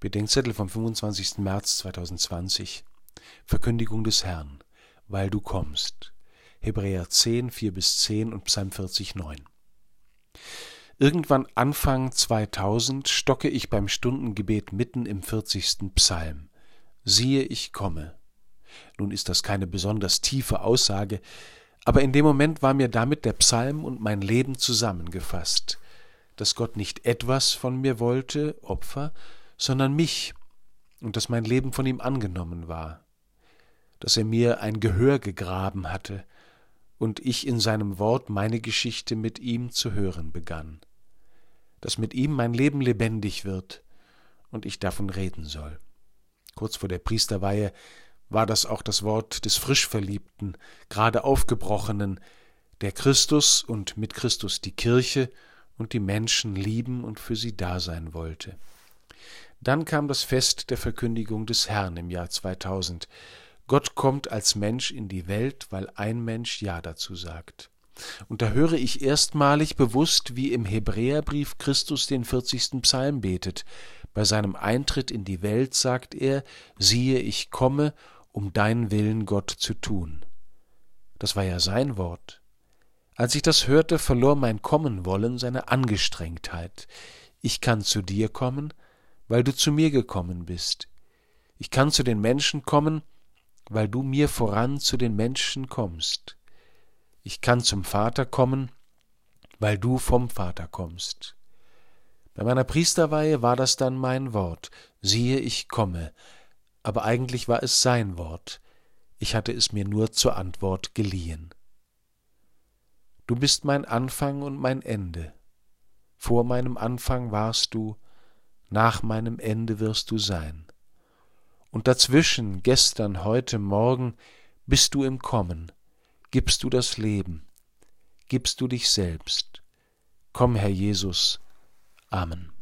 Bedenkzettel vom 25. März 2020. Verkündigung des Herrn, weil du kommst. Hebräer 10, 4 bis 10 und Psalm 40, 9. Irgendwann Anfang 2000 stocke ich beim Stundengebet mitten im 40. Psalm. Siehe, ich komme. Nun ist das keine besonders tiefe Aussage, aber in dem Moment war mir damit der Psalm und mein Leben zusammengefasst, dass Gott nicht etwas von mir wollte, Opfer, sondern mich, und dass mein Leben von ihm angenommen war, dass er mir ein Gehör gegraben hatte, und ich in seinem Wort meine Geschichte mit ihm zu hören begann, dass mit ihm mein Leben lebendig wird und ich davon reden soll. Kurz vor der Priesterweihe war das auch das Wort des Frischverliebten, gerade aufgebrochenen, der Christus und mit Christus die Kirche und die Menschen lieben und für sie da sein wollte. Dann kam das Fest der Verkündigung des Herrn im Jahr 2000. Gott kommt als Mensch in die Welt, weil ein Mensch Ja dazu sagt. Und da höre ich erstmalig bewusst, wie im Hebräerbrief Christus den 40. Psalm betet. Bei seinem Eintritt in die Welt sagt er, siehe, ich komme, um deinen Willen, Gott, zu tun. Das war ja sein Wort. Als ich das hörte, verlor mein Kommenwollen seine Angestrengtheit. Ich kann zu dir kommen, weil du zu mir gekommen bist. Ich kann zu den Menschen kommen, weil du mir voran zu den Menschen kommst. Ich kann zum Vater kommen, weil du vom Vater kommst. Bei meiner Priesterweihe war das dann mein Wort, siehe, ich komme, aber eigentlich war es sein Wort, ich hatte es mir nur zur Antwort geliehen. Du bist mein Anfang und mein Ende. Vor meinem Anfang warst du, nach meinem Ende wirst du sein. Und dazwischen, gestern, heute, morgen, bist du im Kommen, gibst du das Leben, gibst du dich selbst. Komm, Herr Jesus. Amen.